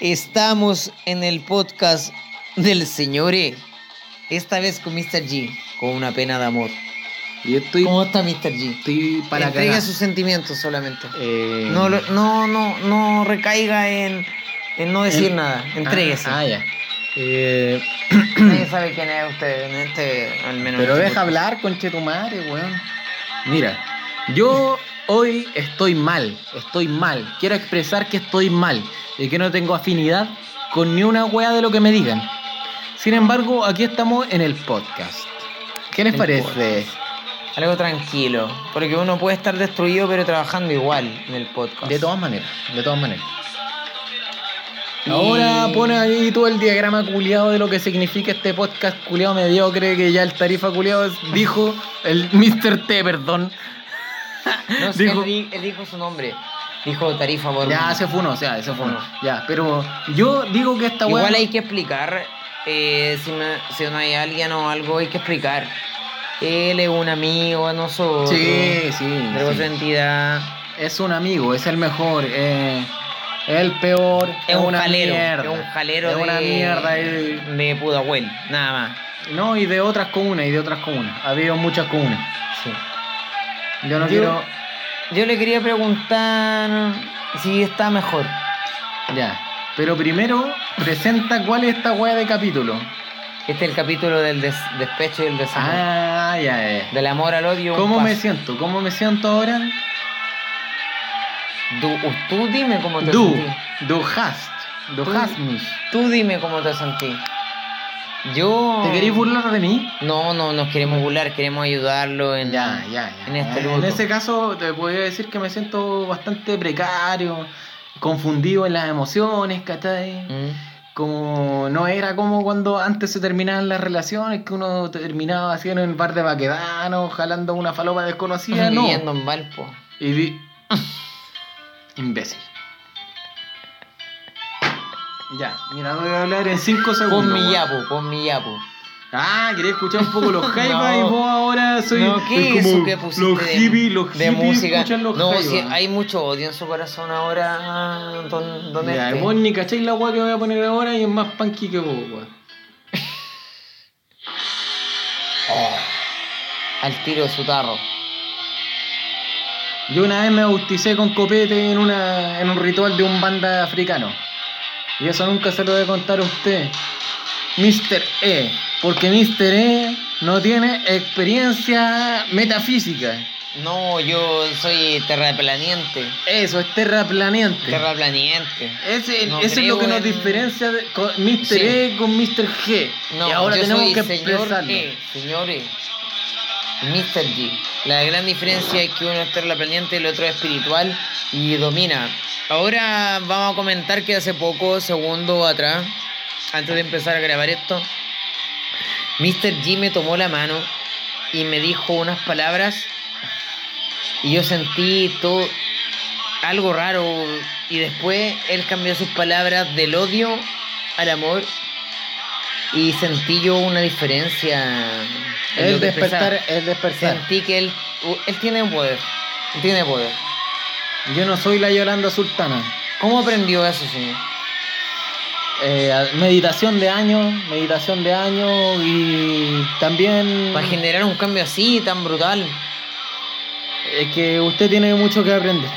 Estamos en el podcast del señor E. Esta vez con Mr. G, con una pena de amor. Yo estoy, ¿Cómo está Mr. G? estoy para Entregue cagar. sus sentimientos solamente. Eh, No, no, no, no recaiga en, en no decir en- nada. Entréguese. Ah, ah, ya. Eh, Nadie sabe quién es usted en este, al menos. pero este deja hablar, conche tu madre, weón. Mira, yo hoy estoy mal, estoy mal. Quiero expresar que estoy mal y que no tengo afinidad con ni una wea de lo que me digan. Sin embargo, aquí estamos en el podcast. ¿Qué les El parece? podcast. Algo tranquilo. Porque uno puede estar destruido, pero trabajando igual en el podcast. De todas maneras, de todas maneras. Y- Ahora pone ahí todo el diagrama culiado de lo que significa este podcast culiado mediocre que ya el tarifa culiado dijo, el Mr. T, perdón. No sé, Dijo- él, él dijo su nombre. Dijo tarifa por. Ya se fue uno, o sea, se fue uno. Ya, pero yo digo que esta. Igual hay que explicar. eh, si, no hay alguien o algo, hay que explicar. Él es un amigo de nosotros. Sí, sí. De sí. otra entidad. Es un amigo, es el mejor. eh, es el peor. Es un una jalero. mierda. Es un jalero Es de. una mierda. es- De Pudahuel, nada más. No, y de otras comunas, y de otras comunas. Ha habido muchas comunas. Sí. Yo no Yo- quiero. Yo le quería preguntar si está mejor. Ya. Pero primero, presenta cuál es esta weá de capítulo. Este es el capítulo del des- despecho y el desamor. Ah, ya, ya. Del amor al odio. ¿Cómo me siento? ¿Cómo me siento ahora? Du, tú dime cómo te Du, sentís. du hast, du Tú- hast mich. Tú dime cómo te sentís. Yo. ¿Te queréis burlar de mí? No, no nos queremos burlar, queremos ayudarlo en. Ya, ya, ya. En este en ese caso te podría decir que me siento bastante precario, confundido en las emociones, ¿cachai? Mm. Como no era como cuando antes se terminaban las relaciones, que uno terminaba así en el bar de Baquedano, jalando una falopa desconocida, no. Viviendo en Valpo. Y vi... Imbécil. Ya, mira, voy a hablar en 5 segundos. Pon mi yapo, pon mi yapo. Ah, quería escuchar un poco los jaivas No. y vos ahora soy no, ¿qué como eso que los de, hippies, los de hippies música? escuchan los no, jaivas. si hay mucho odio en su corazón ahora, don, don Ya, este. vos ni cacháis la weá que voy a poner ahora y es más punky que vos, weón. Oh, al tiro de su tarro. Yo una vez me bauticé con copete en, una, en un ritual de un banda africano. Y eso nunca se lo voy a contar a usted. Mr. E. Porque Mr. E no tiene experiencia metafísica. No, yo soy terraplaniente. Eso, es terraplaneante. Terraplaniente. Ese, No eso es lo que nos en- diferencia de con Mr. Sí. E con Mr. G. No, y ahora yo tenemos soy que señor. E, señor E. Mr. G. La gran diferencia es que uno es terraplaniente y el otro es espiritual y domina. Ahora vamos a comentar que hace poco, segundo atrás, antes de empezar a grabar esto, Mr. G me tomó la mano y me dijo unas palabras y yo sentí todo algo raro y después él cambió sus palabras del odio al amor y sentí yo una diferencia en El despertar, el despertar. sentí que él él tiene poder él tiene poder Yo no soy la Yolanda Sultana. ¿cómo aprendió eso señor? Eh, meditación de años, meditación de años y también para generar un cambio así tan brutal es que usted tiene mucho que aprender.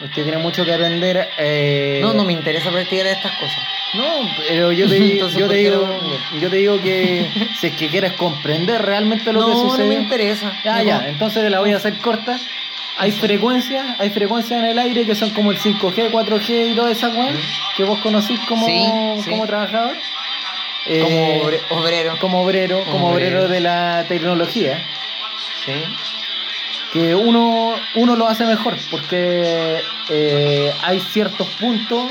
Usted tiene mucho que aprender. eh, no no me interesa practicar estas cosas No, pero yo te, Entonces, yo ¿por te digo, no? yo te digo que si es que quieres comprender realmente lo no que no sucede. me interesa Ya, No. ya, entonces te la voy a hacer corta. Hay frecuencias, hay frecuencias en el aire que son como el 5G, 4G y toda esa weá que vos conocís como, Sí, sí. como trabajador. como Eh, obre- obrero como obrero, como Obrero. obrero de la tecnología, sí que uno, uno lo hace mejor, porque eh, hay ciertos puntos.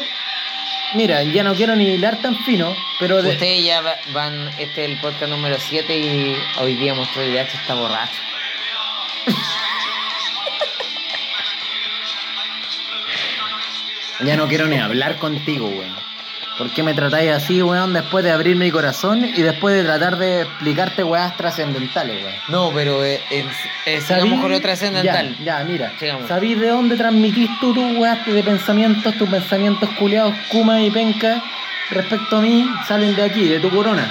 Mira, ya no quiero ni hilar tan fino, pero de, Ustedes ya va- van, este es el podcast número 7 y hoy día mostró el DH está borracho. ya no quiero ni hablar contigo, weón. ¿Por qué me tratáis así, weón, después de abrir mi corazón y después de tratar de explicarte weas trascendentales, weón? No, pero eh, es, sigamos con lo trascendental. Ya, ya, mira. Sigamos. ¿Sabís de dónde transmitís tú tus weas de pensamientos, tus pensamientos culiados, kuma y penca respecto a mí? Salen de aquí, de tu corona.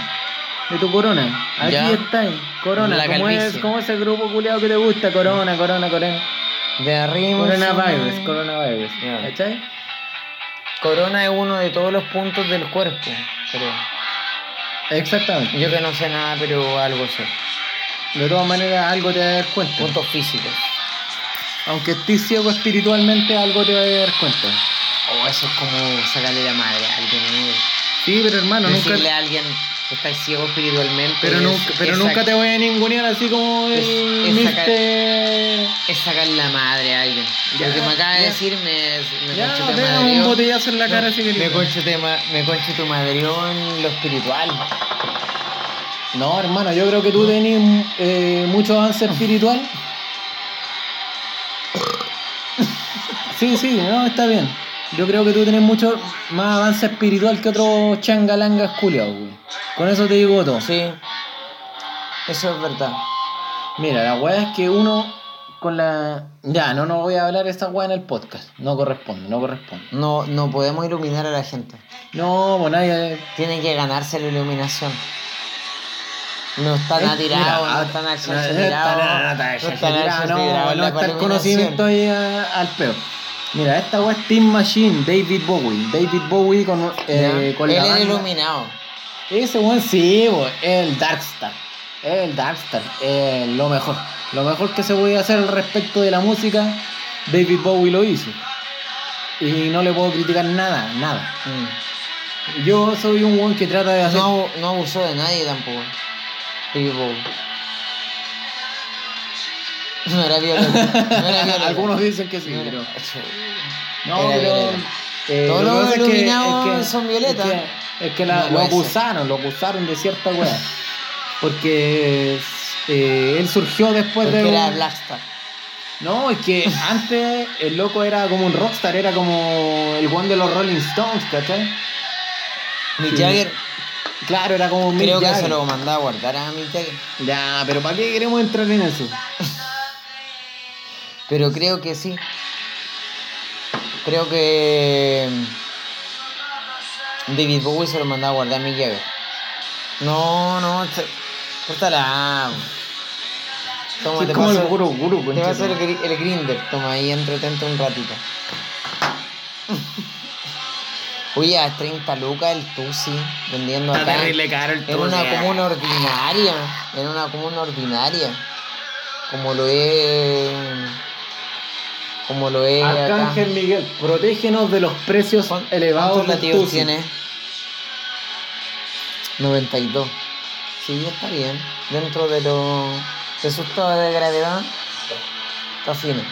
De tu corona. Aquí Ya. está, corona. La ¿Cómo es. ¿Cómo es el grupo culiado que te gusta? Corona, corona, corona. De arriba. Coronavirus, coronavirus. Ya. ¿Cachai? Corona es uno de todos los puntos del cuerpo, creo. Exactamente. Yo que no sé nada, pero algo sé. De todas maneras, algo te vas a dar cuenta. Puntos físicos. Aunque estés ciego espiritualmente, algo te vas a dar cuenta. O eso es como sacarle la madre a alguien. Sí, pero hermano, nunca. Decirle a alguien que está ciego espiritualmente. Pero es- nunca, pero es nunca te voy a ningunear así como el Es- es sacar-. Es sacarle la madre a alguien. Ya, Lo que me acaba de decir me, me Ya, concho te pega un botellazo en la cara si me te, ma- me concho tu lo espiritual. No, hermano, yo creo que tú tenés eh, mucho avance espiritual. Sí, sí, no, está bien. Yo creo que tú tenés mucho más avance espiritual que otros changalangas culiados, güey. Con eso te digo todo. Sí. Eso es verdad. Mira, la weá es que uno con la. Ya, no, no voy a hablar de esta weá en el podcast. No corresponde, no corresponde. No, no podemos iluminar a la gente. No, pues nadie. Tiene que ganarse la iluminación. No está nada Eh, no ah, está nada no, no está tirado. nada, no está el conocimiento ahí a- al peo. Mira, esta weá es Team Machine, David Bowie. David Bowie con, eh, con Él la era banda. iluminado. Ese weón sí, bo, el Darkstar. El Darkstar, eh, lo mejor. Lo mejor que se podía hacer al respecto de la música, David Bowie lo hizo. Y no le puedo criticar nada, nada. Mm. Yo soy un weón que trata de hacer. No, no abusó de nadie tampoco. David Bowie. No era violento. No era violento. Algunos dicen que sí, No era- pero. Era No, pero. violento. eh, Todos lo los pasa es que- iluminados es que- son violetas. Es que, es que la- No lo acusaron, lo acusaron de cierta weá. Porque eh, él surgió después Porque de. era un- Blackstar. No, es que antes el loco era como un rockstar, era como el one de los Rolling Stones, ¿cachai? Mick Sí. Jagger, Claro, era como un Mick creo que se lo mandaba a guardar a Mick Jagger. Ya, pero ¿para qué queremos entrar en eso? Pero creo que sí. Creo que David Bowie se lo mandaba a guardar a Mick Jagger. No, no, córtala. Toma, Sí, te como paso, el guru, guru, te va a hacer el, el grinder. Toma ahí, entretente un ratito. Oye, a 30 lucas el Tusi vendiendo Está acá. terrible caro el En una comuna ordinaria. En una comuna ordinaria. Como lo es. Como lo es. acá. Arcángel Miguel, protégenos de los precios ¿Cuán- elevados ¿Cuántos latidos Tusi. tiene? 92. Sí, está bien. Dentro de lo. de su estado de gravedad. Está fino.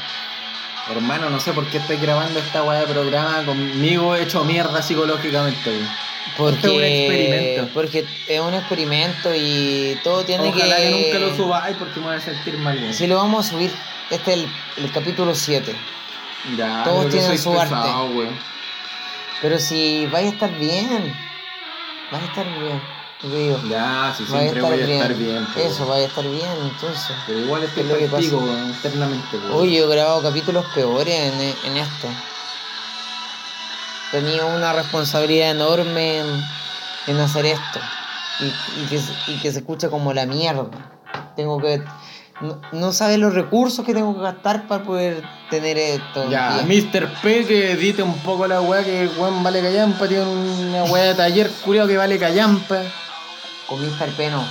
Hermano, no sé por qué estoy grabando esta weá de programa conmigo hecho mierda psicológicamente, güey. Porque, es un experimento. Porque es un experimento y todo tiene Ojalá que... que. nunca lo subáis porque me voy a sentir mal, güey. Si lo vamos a subir. Este es el, el capítulo 7. Ya, todos tienen su arte. pesado, güey. Pero si vais a estar bien. Vais a estar bien. digo. Ya, si siempre voy a estar bien. pues, Eso, vais a estar bien, entonces. Pero igual estoy Es lo que pasa. internamente. Oye, yo he grabado capítulos peores en, en esto. Tenía una responsabilidad enorme en, en hacer esto. Y, y que, y que se escucha como la mierda. Tengo que. No, no sabes los recursos que tengo que gastar para poder tener esto. Ya. Mr. P que edite un poco la weá que weón vale callampa, tiene una weá de taller culiao que vale callampa. Con Mr. Peno.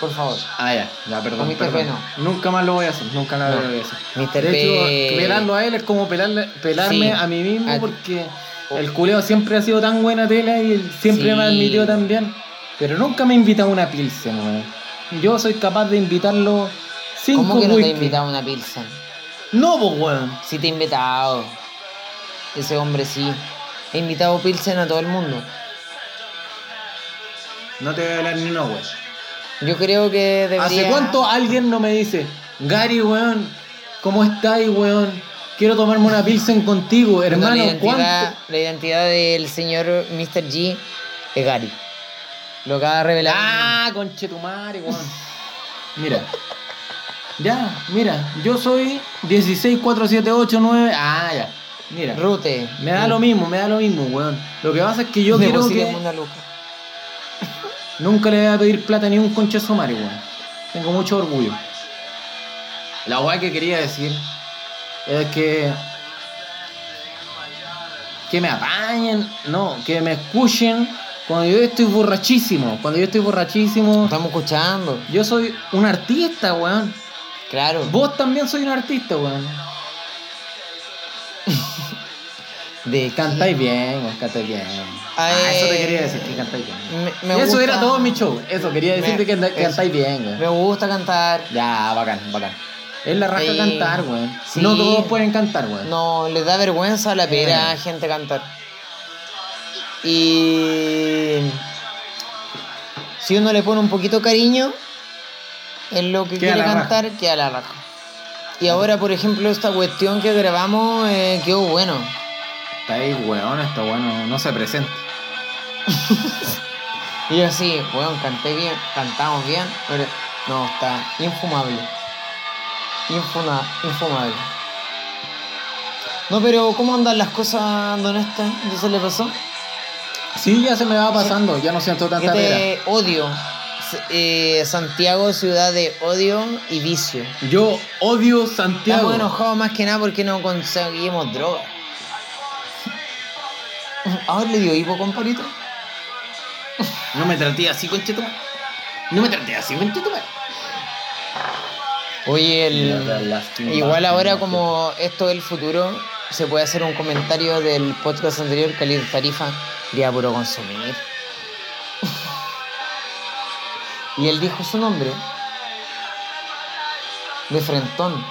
Por favor. Ah, ya, ya, perdón. Con Mr. perdón. P no. Nunca más lo voy a hacer, nunca más No. lo voy a hacer. Mr. De P. hecho, pelarlo a él es como pelarle, pelarme Sí. a mí mismo A- porque el culeo siempre ha sido tan buena tela y él siempre Sí. me admitió tan bien. Pero nunca me invita a una pilsen, weón. Yo soy capaz de invitarlo cinco ¿Cómo que no te he invitado a una Pilsen? No, pues weón. Sí te he invitado. Ese hombre sí. He invitado Pilsen a todo el mundo. No te voy a hablar ni una weón. Yo creo que debería... ¿Hace cuánto alguien no me dice, Gary, weón, ¿cómo estáis, weón? Quiero tomarme una pilsen contigo, No, hermano. la, identidad, la identidad del señor Mr. G es Gary. Lo acaba de revelar. Ah, conchetumare, weón. Mira. Ya, mira, yo soy 1647889. Ah, ya. Mira. Rute. Me da lo mismo, me da lo mismo, weón. Lo que pasa es que yo quiero que Deposíteme una luca. nunca le voy a pedir plata ni un conche sumari, weón. Tengo mucho orgullo. La weá que quería decir es que. Que me apañen, no, que me escuchen cuando yo estoy borrachísimo. Cuando yo estoy borrachísimo. Estamos escuchando. Yo soy un artista, weón. Claro. Vos también soy un artista, weón. De Cantáis bien, weón, cantáis bien. Ah, Ay, eso te quería decir, que cantáis bien. Me, me eso gusta- era todo mi show. Eso, quería decirte Me- que cantáis bien, weón. Me gusta cantar. Ya, bacán, bacán. Es la raja cantar, weón. Sí. No todos pueden cantar, weón. No, les da vergüenza la pera a gente cantar. Y si uno le pone un poquito cariño en lo que Queda quiere la raja. cantar, queda la raja. Y ahora, por ejemplo, esta cuestión que grabamos eh, quedó bueno. Está ahí, weón, está bueno, no se presenta. Y yo así, weón, canté bien, cantamos bien, pero no, está infumable. Infuna, infumable. No, pero ¿cómo andan las cosas, don Esta? ¿Qué se le pasó? Sí, ya se me va pasando, ya no siento tanta pera. Este odio. S- eh, Santiago, ciudad de odio y vicio. Yo odio Santiago. Estamos enojados más que nada porque no conseguimos droga. Ahora le dio hipo, compadrito. No me traté así, conchetumare. No me traté así, conchetumare. Oye, el... Igual ahora como esto es el futuro, se puede hacer un comentario del podcast anterior que el Tarifa quería puro consumir. y él dijo su nombre. De Frentón.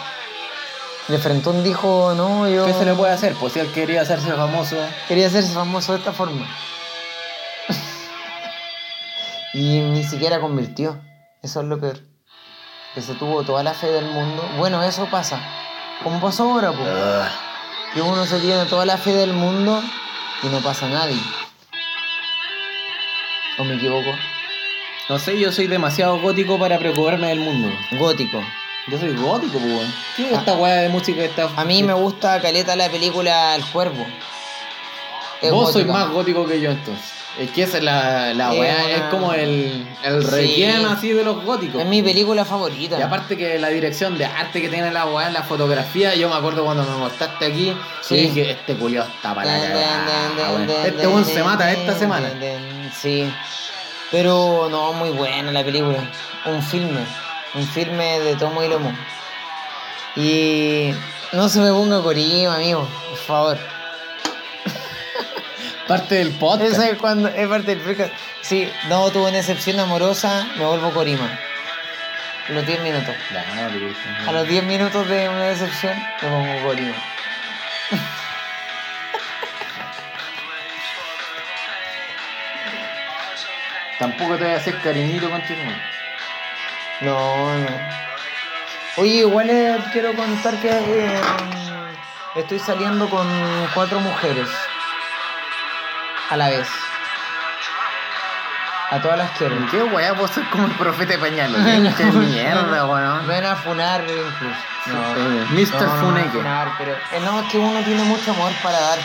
De Frentón dijo, no, yo ¿Qué se le puede hacer? Pues si él quería hacerse famoso. quería hacerse famoso de esta forma. y ni siquiera convirtió. Eso es lo peor. Que se tuvo toda la fe del mundo. Bueno, eso pasa. Como pasó ahora, pues. Que uno se tiene toda la fe del mundo y no pasa nadie. ¿O me equivoco? No sé, yo soy demasiado gótico para preocuparme del mundo. Gótico. Yo soy gótico, pues. ¿Qué es Ah. esta weá de música que está.? A mí me gusta caleta la película El Cuervo. Es Vos sois más gótico que yo entonces. Es que esa es la, la Es weá, una- es como el, el Sí. requiem así de los góticos. Es mi película favorita. Y aparte que la dirección de arte que tiene la weá la fotografía, yo me acuerdo cuando me mostraste aquí, Sí. sí. dije, este culiao está para la cagada, weón. Este weón se mata esta semana. Sí. Pero no, muy buena la película. Un filme. Un filme de tomo y lomo. Y no se me ponga corima, amigo. Por favor. Parte del podcast. Esa es cuando es parte del podcast. Sí, no tuve una excepción amorosa, me vuelvo corima. Los 10 minutos. No, no. A los 10 minutos de una decepción, me pongo corima. Tampoco te voy a hacer cariñito contigo. No, no. Oye, igual eh, quiero contar que eh, estoy saliendo con cuatro mujeres a la vez. A todas las quiero. ¿Qué weá vos sos como el profeta de pañalo? Qué mierda, weón. Ven a funar incluso. Mr. no, no, Funeke. No, funar, pero eh, no, es que uno tiene mucho amor para dar.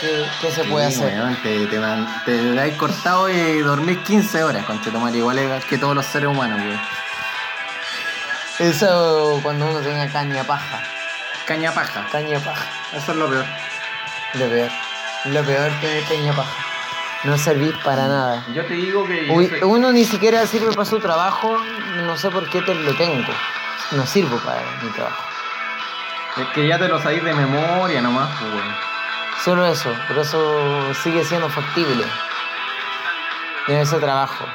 ¿Qué, qué se puede Sí, hacer? weón, te, te, man- te dais cortado y dormís 15 horas, conchetumare, igual es que todos los seres humanos, weón. Eso cuando uno tenga caña paja. Caña paja. Caña paja. Eso es lo peor. Lo peor. Lo peor que caña paja. No servís para nada. Yo te digo que yo Uy, soy- uno ni siquiera sirve para su trabajo, no sé por qué te lo tengo. No sirvo para mi trabajo. es que ya te lo sabéis de memoria nomás, pues, weón. Solo eso, pero eso sigue siendo factible. En ese trabajo.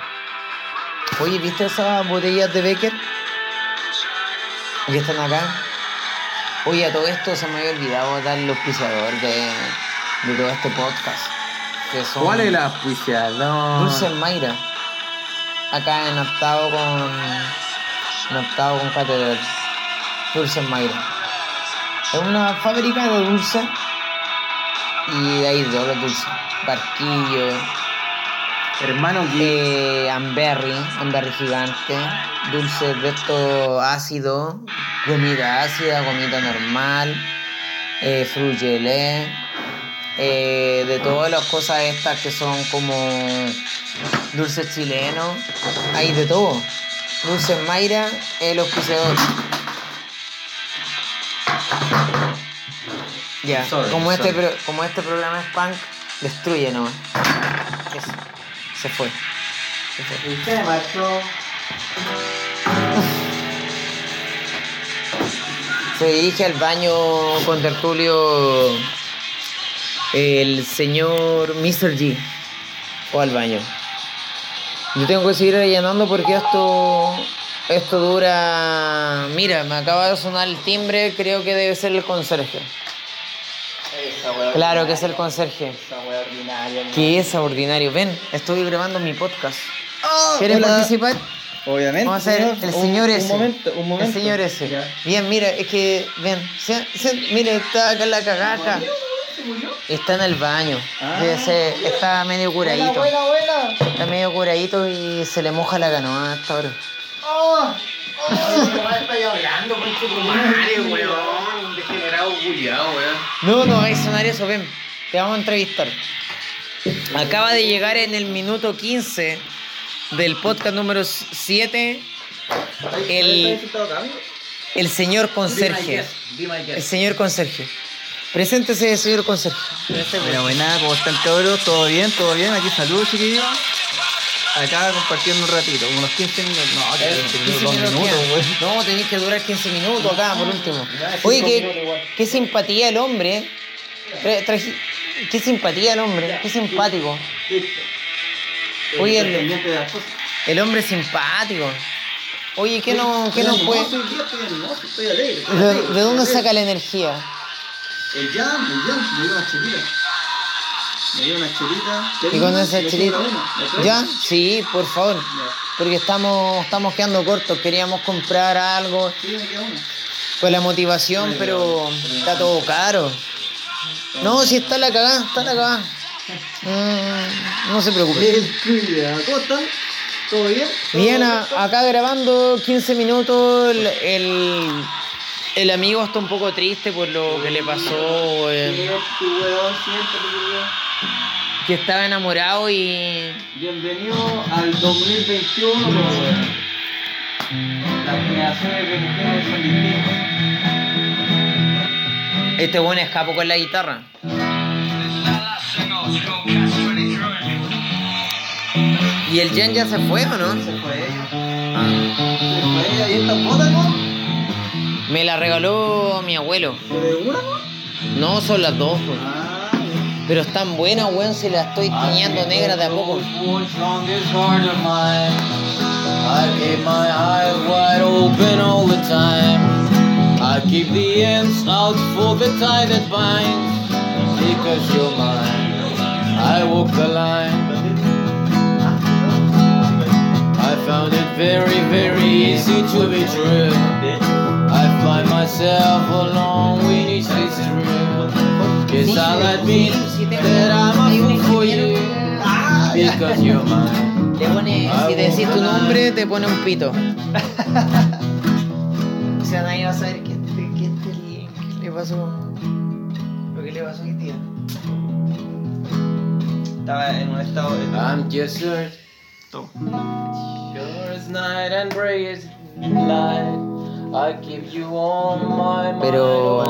Oye, ¿viste esas botellas de Becker? Que están acá. Oye, a todo esto se me había olvidado dar el auspiciador de, de todo este podcast. Que son ¿Cuál es la auspicia? No. Dulce Mayra. Acá en Aptado con. En Aptado con Catedral. Dulce Mayra. Es una fábrica de dulces. Y de ahí todos los dulces. Barquillo, Hermano, que eh, amberry, amberry gigante, dulces de estos ácidos, gomita ácida, gomita normal, eh, frugelé, eh, de todas las cosas estas que son como dulces chilenos, hay de todo. Dulces Mayra, el auspiciador. Ya, como, este, sorry. como este programa es punk, destruye nomás. Eso, se fue. Se fue. usted marchó. Se dirige al baño con tertulio el señor Mr. G. O al baño. Yo tengo que seguir rellenando porque esto. Esto dura. Mira, me acaba de sonar el timbre, creo que debe ser el conserje. Claro que es el conserje. Esa ordinaria. ¿Qué es ordinario? Ven, estoy grabando mi podcast. Oh, ¿Quieres hola. participar? Obviamente. Vamos a hacer el Un- señor un, ese. momento, un momento. El señor ese. Ya. Bien, mira, es que, ven, se- se- mire, está acá la cagaja. ¿Se murió? Está en el baño. Ah, está medio curadito. Buena, buena, buena. Está medio curadito y se le moja la canoa hasta ahora. ¡Oh! estoy hablando, conche tu madre, weón. Degenerado culiao, weón. No, no, a sonar eso, ven. Te vamos a entrevistar. Acaba de llegar en el minuto 15 del podcast número 7 El- el señor conserje. El señor conserje. Preséntese, señor conserje. Buena, buena, ¿cómo están cabros? ¿Todo bien? ¿Todo bien? Aquí saludos, chiquillos. Acá compartiendo un ratito, unos 15 minutos. No, que 15 minutos, dos 15 minutos, minutos, weón. No, tenéis que durar 15 minutos acá, por último. Oye, qué, qué simpatía el hombre. Traji- qué simpatía el hombre, qué simpático. Oye, el-. El hombre simpático. Oye, ¿qué no, qué no puede? ¿De, dónde saca la energía? El jam, el jam, me dio una chelita. Me dio una chelita. ¿Y con esa chelita? ¿Ya? Sí, por favor. Porque estamos, estamos quedando cortos. Queríamos comprar algo. Sí, me queda una. Pues la motivación, pero está todo caro. No, si está la cagada, está la cagada. Mm, no se preocupe. ¿Cómo están? ¿Todo bien? ¿Todo Bien, acá grabando 15 minutos. El, el, el amigo está un poco triste por lo que le pasó. eh, que estaba enamorado y. Bienvenido al 2021, weón. Las generaciones de mujeres son distintas. Este buen escapó con la guitarra. ¿Y el Jen ya se fue o no? Se fue ella. Se fue esta botas, ¿no? Me la regaló mi abuelo. ¿De una, no? Son las dos. pues. Ah, Pero están buenas, weón, si las estoy tiñendo negras de a poco. I keep my eyes wide open all the time. I keep the ends out for the tie that binds. Because you're mine, I walk the line. I found it very, very easy to be true. Find myself alone with each is true. Guess I'll admit that I'm a fool for you. Because you're mine. Le pone, si te decís tu nombre, te pone un pito. o sea, nadie va a saber qué, qué, qué, qué le pasó. Lo que le pasó hoy día. Estaba en un estado de. I'm just a sure as night and bright as light. I keep you on my mind Pero-.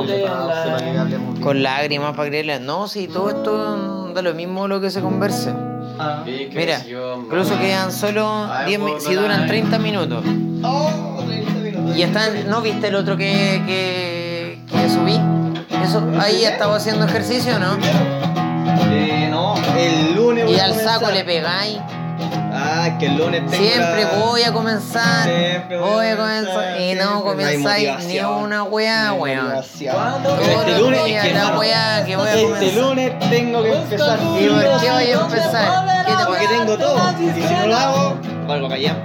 Con lágrimas para creerle. No, si todo esto da lo mismo lo que se converse. Ah. Mira, incluso quedan solo 10 mi- si duran 30 minutos. 30 minutos. Y están, ¿no viste el otro que, que, que subí? Eso, ahí estaba haciendo ejercicio, ¿no? Eh, no, el lunes Y al saco le pegáis. Ah, que el lunes tengo Siempre la- voy a comenzar. Siempre voy a Voy a comenzar, comenzar. Y siempre. no comenzáis ni una weá, weón. este lunes es que la hermano, weá que voy a Este comenzar. lunes tengo que empezar. ¿Y por qué voy a empezar? ¿Qué te Porque pasa? tengo todo. Y si no lo hago, valgo callado.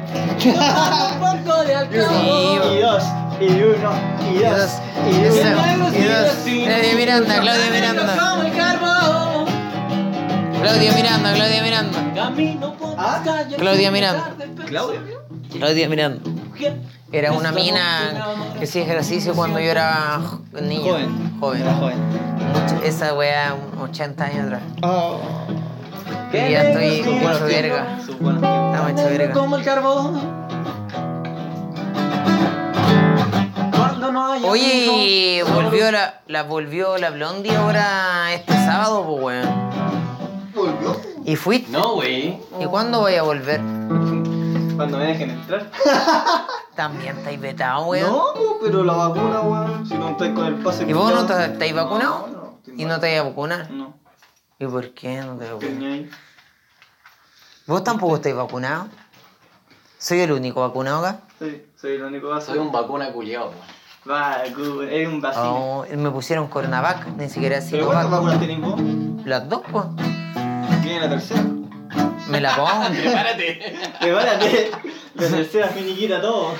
Un poco de alcohol. Y dos, y uno, y Y dos, dos, y y dos. dos, y dos. Claudia Miranda, Claudia Miranda. Claudia Miranda, Claudia Miranda. Camino por Ah, calles Claudia Miranda. Claudia. Claudia Miranda. Era una mina que hacía ejercicio cuando yo era niño. Joven. Joven. Era joven. Mucho- esa wea, 80 años atrás. Oh. Y ya estoy hecho verga. Estamos hecho verga. Como el carbón. Oye, volvió la, la volvió la blondie ahora este sábado, pues weón. ¿Volvió? ¿Y fuiste? No, güey. ¿Y cuándo voy a volver? Cuando me dejen entrar. También estáis vetado, weón. No, pero la vacuna, weón. Si no estáis con el pase. ¿Y vos no te estáis vacunado? No, no. estoy ¿Y no te vas a vacunar? No. ¿Y por qué no te ahí. ¿Vos tampoco estáis vacunado? ¿Soy el único vacunado acá? Sí, soy el único vaso. Soy un vacuna culiado. Vacuna, eres un vacío. Oh, me pusieron Coronavac, ni siquiera ¿Pero cuántas vacunas tenés vos? Las dos, pues. Tiene la tercera. Me la pongo. Prepárate. Prepárate. La tercera finiquita todo.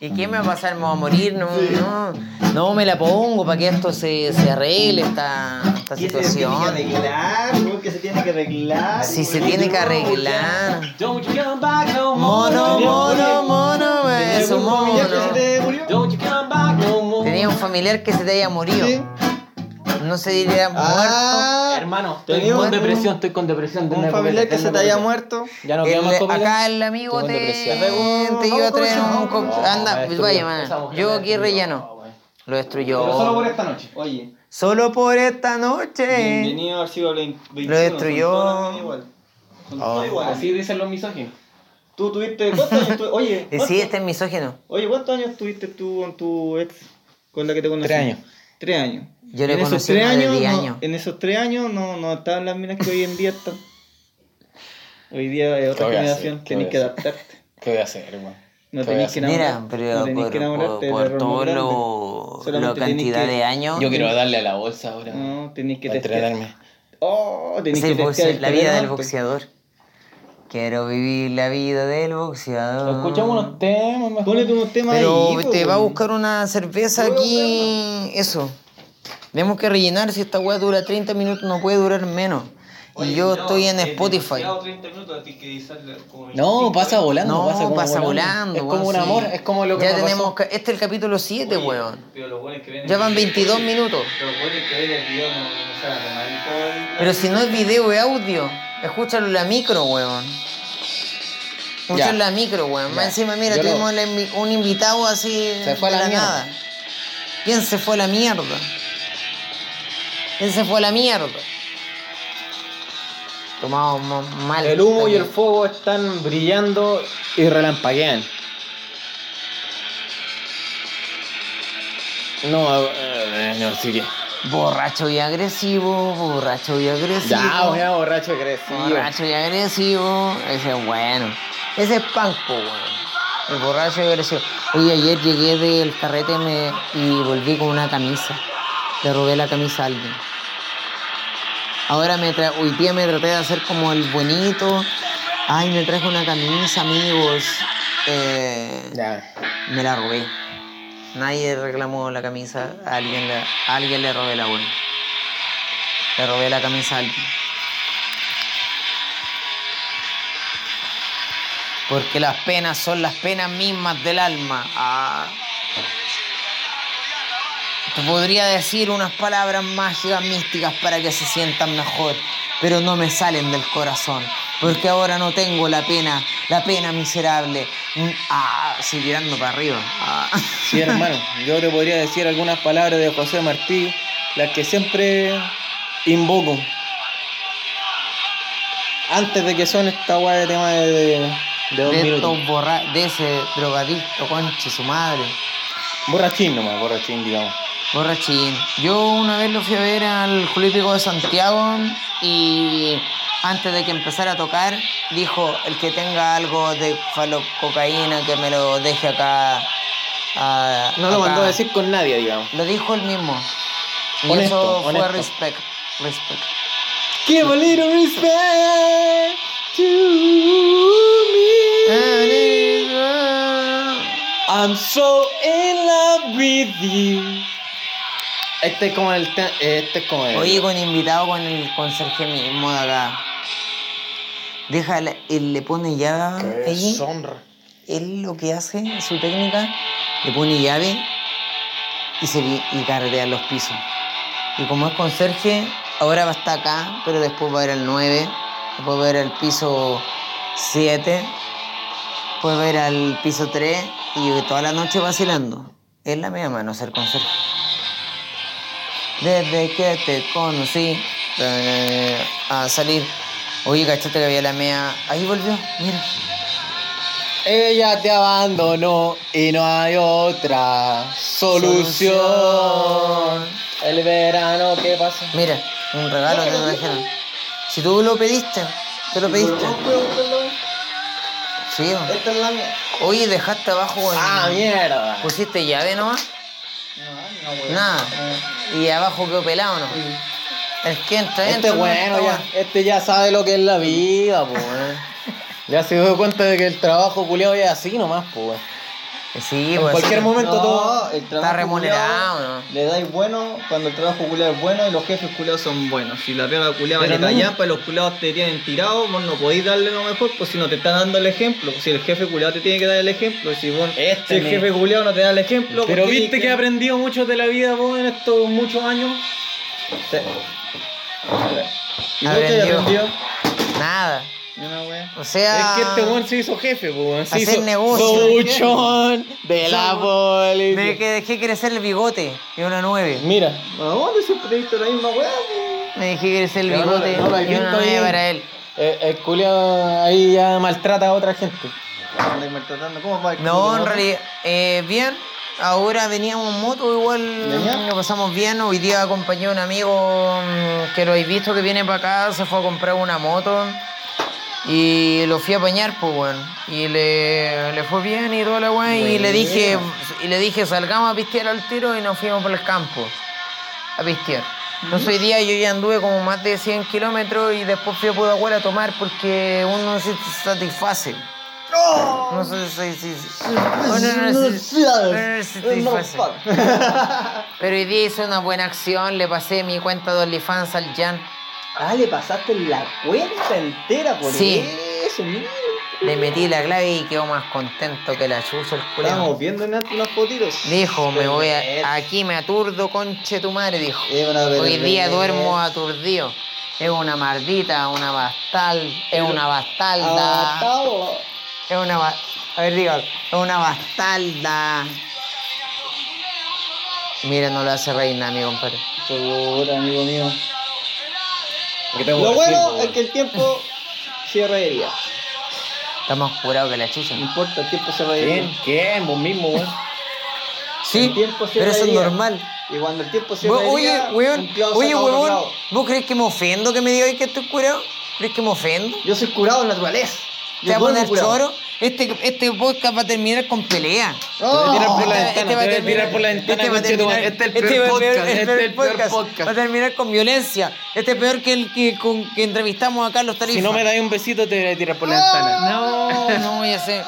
¿Y qué me va a pasar? ¿Me voy a morir? No, no. No, me la pongo para que esto se, se arregle, esta, esta Y se tiene que situación. arreglar, que se tiene que arreglar. Si se tiene que arreglar. Don't you come back no Mono, more. mono, mono, ¿Tenías eso, mono. Tenía un familiar que se te haya morido. Sí. No se diría muerto. Ah, Hermano, estoy ¿Tenía con un- depresión, estoy con depresión. un familiar que se te haya muerto. Ya no El- acá el amigo te, te iba a traer un No, Anda, maestro, vaya, Yo aquí relleno. Lo destruyó. Pero solo por esta noche. Oye. Solo por esta noche. Bienvenido al siglo XXI. Lo destruyó. Son igual. Oh. iguales. Así dicen los misóginos. Tú tuviste. ¿Cuántos años tu- Oye, ¿cuántos- Sí, este es misógino. Oye, ¿cuántos años tuviste tú con tu ex? Con la que te conocí. Tres años. Tres años. Yo le En esos tres años, 10 no- años. En esos tres años no, no estaban las minas que hoy en día están. Hoy día es otra generación, tenés que adaptarte. ¿Qué voy a hacer, hermano? No ¿Qué voy a tenés que hacer? enamorar. Mira, pero no tenés por, que enamorarte por, de por todo lo, tenés cantidad que- de años. Yo quiero darle a la bolsa ahora. No, tenés que. Entretenerme. Oh, tenés Es que el boxe- testear el la vida del antes. boxeador. Quiero vivir la vida del boxeador. Escuchamos unos temas mejor. Ponete unos temas Pero ahí. te po, va a buscar una cerveza aquí. Eso. Tenemos que rellenar. Si esta weá dura 30 minutos, no puede durar menos. Oye, y yo no, estoy en es Spotify. demasiado 30 minutos, a ti que disarle como No, 25, pasa volando. No, pasa, como pasa volando. Es weón, como un sí. amor, es como lo que Ya me tenemos. pasó. ca- Este es el capítulo 7, Oye, weón. Pero los buenos que ven el Ya van video- 22 minutos. Los buenos que ven el video no, no se van a tomar el todo el- Pero si no es video, es audio. Escúchalo en la micro, weón. Escúchalo en la micro, weón. Más Ya. encima, mira, Yo tuvimos invi- un invitado así. Se fue a de la mierda. nada. ¿Quién se fue a la mierda? ¿Quién se fue a la mierda? Tomamos mo- mal. El humo y el fuego están brillando y relampaguean. No, eh, no, sí que. Borracho y agresivo, borracho y agresivo. Ya, voy a borracho agresivo. Borracho y agresivo. Ese es bueno. Ese es punk, po, weón. El borracho y agresivo. Oye, ayer llegué del carrete me- y volví con una camisa. Le robé la camisa a alguien. Ahora me tra hoy día me traté de hacer como el buenito. Ay, me traje una camisa, amigos. Eh, Ya. me la robé. Nadie reclamó la camisa, a alguien le, alguien le robé la buena. Le robé la camisa alguien. Porque las penas son las penas mismas del alma. Ah. Te podría decir unas palabras mágicas, místicas para que se sientan mejor, pero no me salen del corazón. Porque ahora no tengo la pena, la pena miserable. Mm, Ah, estoy tirando para arriba. Ah. Sí, hermano, yo te podría decir algunas palabras de José Martí, las que siempre invoco. Antes de que suene esta guay de tema de, de, de dos De, minutos. estos borra de ese drogadicto, conche su madre. Borrachín nomás, borrachín, digamos. Borrachín. Yo una vez lo fui a ver al Julípico de Santiago y antes de que empezara a tocar, dijo, el que tenga algo de falococaína que me lo deje acá. No lo acá". mandó a decir con nadie, digamos. Lo dijo él mismo. Y Honesto, eso fue honesto. respect. Respect. Give a little respect to me. I'm so in with you. Este es como el. te- Este es como el. Oye, con invitado con el conserje mismo de acá. Déjale, él le pone llave allí. Sonra. Él lo que hace, su técnica, le pone llave y se y carrea los pisos. Y como es conserje, ahora va a estar acá, pero después va a ir al 9, después va a ir al piso 7, después va a ir al piso 3 y toda la noche vacilando. Es la media mano ser conserje. Desde que te conocí eh, a salir. Oye, cachate que había la media. Ahí volvió, mira. Ella te abandonó y no hay otra solución. Solución. El verano, ¿qué pasa? Mira, un regalo te trajeron. Si tú lo pediste, te lo pediste. Sí, o- Esta es la mía. Oye, dejaste abajo. con- Ah, mierda. ¿Pusiste llave nomás? Nada. Y abajo quedó pelado, ¿no? El que entra, Este es no bueno ya. Este ya sabe lo que es la vida, pues. Ya se dio cuenta de que el trabajo culiado es así nomás, pues. Sí, En pues. cualquier sí. momento No, todo. el trabajo Está remunerado, culiao ¿no? Le dais bueno cuando el trabajo culiado es bueno y los jefes culiados son buenos. Si la pega culiada vale no. callampa y los culiados te tienen tirado, vos no podéis darle lo mejor, pues si no te está dando el ejemplo. Si el jefe culiado te tiene que dar el ejemplo, si, vos, Este si el jefe culiado no te da el ejemplo, Pero ¿por qué viste que he aprendido mucho de la vida vos en estos muchos años. Sí. ¿Y vos qué Aprendió. Nada. Wea. O sea. Es que este weón se hizo jefe, weón. Se Hacer hizo negocio. Buchón de la policía. Me que dejé crecer el bigote y una 9. Mira, ¿A dónde siempre te he visto la misma po? Me dejé crecer el no bigote no he y una visto 9 bien. para él. eh, el culiao ahí ya maltrata a otra gente. ¿Cómo va el No, en no? realidad, eh, bien. Ahora veníamos en moto, igual lo pasamos bien. Hoy día acompañé a un amigo mm, que lo habéis visto que viene para acá, se fue a comprar una moto y lo fui a apañar, pues bueno. Y le, le fue bien y toda la weá. Y le dije, y le dije, salgamos a pistear al tiro y nos fuimos por el campo a pistear. Entonces hoy día yo ya anduve como más de 100 kilómetros y después fui a Pudahuel a tomar porque uno no se satisface. No sé si... si- si- uno no se- uno no se satisface. Pero hoy día hice una buena acción, le pasé mi cuenta de OnlyFans al Jan. Ah, le pasaste la cuenta entera por Sí. eso, mira. Le metí la clave y quedó más contento que la chucha el culiao. Estábamos viendo en antes unas fotitos. Dijo, me voy a, aquí me aturdo, conche tu madre, dijo. Hoy día duermo aturdido. Es una mardita, una bastal, es una bastalda. Es una A ver, diga, es una bastalda. Mira, no lo hace reír nada, mi compadre. Seguro, amigo mío. ¿Qué te voy a Lo bueno es que el tiempo se reiría. Está más curado que la chucha. No importa, el tiempo se reiría. ¿Quién? ¿Quién? Vos mismo, weón. Sí, El pero eso es normal. Y cuando el tiempo se Oye, weón, oye, weón. ¿vos crees que me ofendo que me digáis que estoy curado? ¿Crees que me ofendo? Yo soy curado en naturaleza. ¿Te va a poner choro? Este, este podcast va a terminar con pelea. Te voy a tirar por la Este- ventana, este va a te voy a por la ventana, este va a terminar- Este es el este peor podcast, este es el peor podcast. podcast. Va a terminar con violencia. Este es peor que el que, con, que entrevistamos a Carlos Tarifa. Si no me dais un besito, te voy a tirar por la ventana. No, no, ya sé.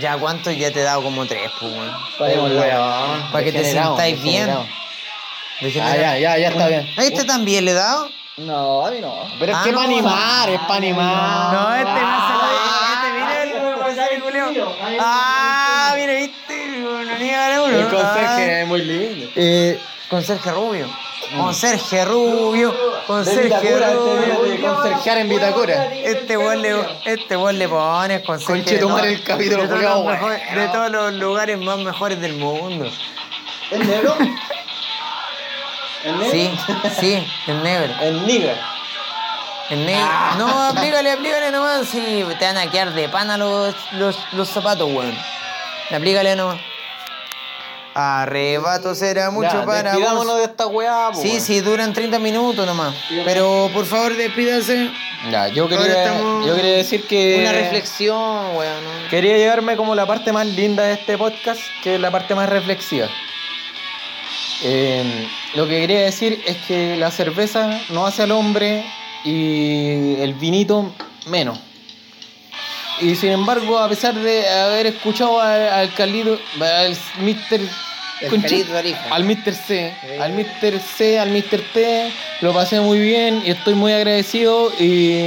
Ya, ¿cuánto ya te he dado? Como tres, pues, weón. Para que te sintáis bien. Ah, ya, ya, ya está bien. ¿A este también le he dado? No, a mí no. Pero es Ah, que no. para animar, es para animar. No, este no se Ah, mira, viste. No niega a uno. El conserje Ah. es muy lindo. Eh, conserje rubio. Conserje rubio. Conserje este rubio. Conserjear en Vitacura. Este weón le, este weón le pones conserje. Conche todo- el capítulo de todos mejores- De todos los lugares más mejores del mundo. ¿El negro? ¿El negro? Sí, sí, el negro. El nigga. Negro. No, aplícale, aplícale nomás. Sí, te van a quedar de pana los, los, los zapatos, weón. Aplícale nomás. Arrebato será mucho Ya, para despidámonos vos. de esta weá, po, Sí, weón. sí, duran 30 minutos nomás. Pero por favor, despídase. Ya, yo quería, yo quería decir que. Una reflexión, weón. ¿no? Quería llevarme como la parte más linda de este podcast, que es la parte más reflexiva. Eh, lo que quería decir es que la cerveza no hace al hombre y el vinito menos. Y sin embargo, a pesar de haber escuchado al, al Carlito, al Mr. Al Mr. C, al Mr. C, al Mr. P, lo pasé muy bien y estoy muy agradecido y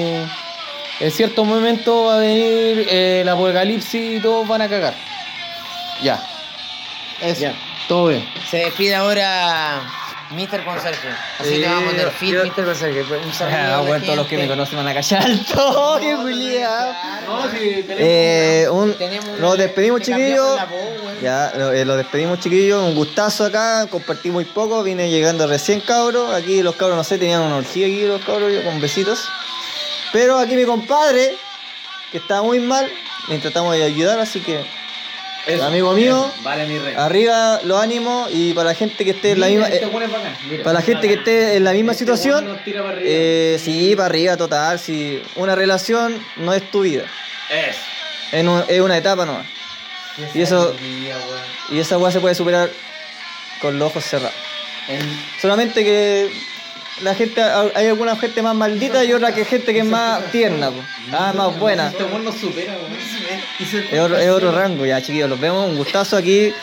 en cierto momento va a venir eh, el apocalipsis y todos van a cagar. Ya. Eso. Ya. Todo bien. Se despide ahora Mr. Conserje. Así Sí, te vamos a poner fit, Mr. Conserje. Un saludo a Ah, bueno, todos los que me conocen van a callar al toque, Julián. No, si Eh, un, Tenemos nos despedimos, chiquillos. Ya, lo- eh, los despedimos, chiquillos. Un gustazo acá. Compartí muy poco. Vine llegando recién, cabros. Aquí los cabros, no sé, tenían una orgía aquí, los cabros, yo con besitos. Pero aquí mi compadre, que está muy mal, le tratamos de ayudar, así que, amigo mío, Vale, mi rey. arriba los ánimos. Y para la gente que esté en la misma. eh, para la gente que esté en la misma situación, eh, sí, para arriba, total. Si una relación no es tu vida, Es. es, un- es una etapa nomás. Y eso, y esa weá se puede superar con los ojos cerrados. Solamente que la gente, hay alguna gente más maldita y otra que gente que es más tierna, po. ah, más buena. Este weón nos supera. Es otro, es otro rango ya, chiquillos. Los vemos. Un gustazo aquí.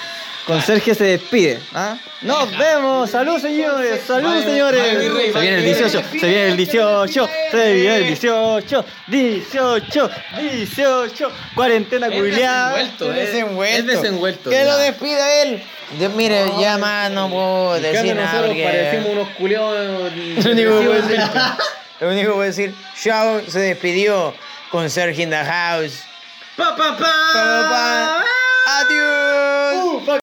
Con Sergio se despide. ¿ah? Nos vemos. Salud, señores. Salud, Vale, señores. vale, mi rey, se viene el mi rey. 18. Se viene el 18. Se viene el 18. 18. 18. Cuarentena culiada. desenvuelto, Es eh. desenvuelto. Es desenvuelto. Que lo despida él. Dios, mire, ya más no puedo decir nada. nosotros porque- parecimos unos culiados. Lo único que puedo decir, lo único que puedo decir, Chao se despidió con Sergio in the house. Pa, pa, pa. Pa, pa, pa. Adiós.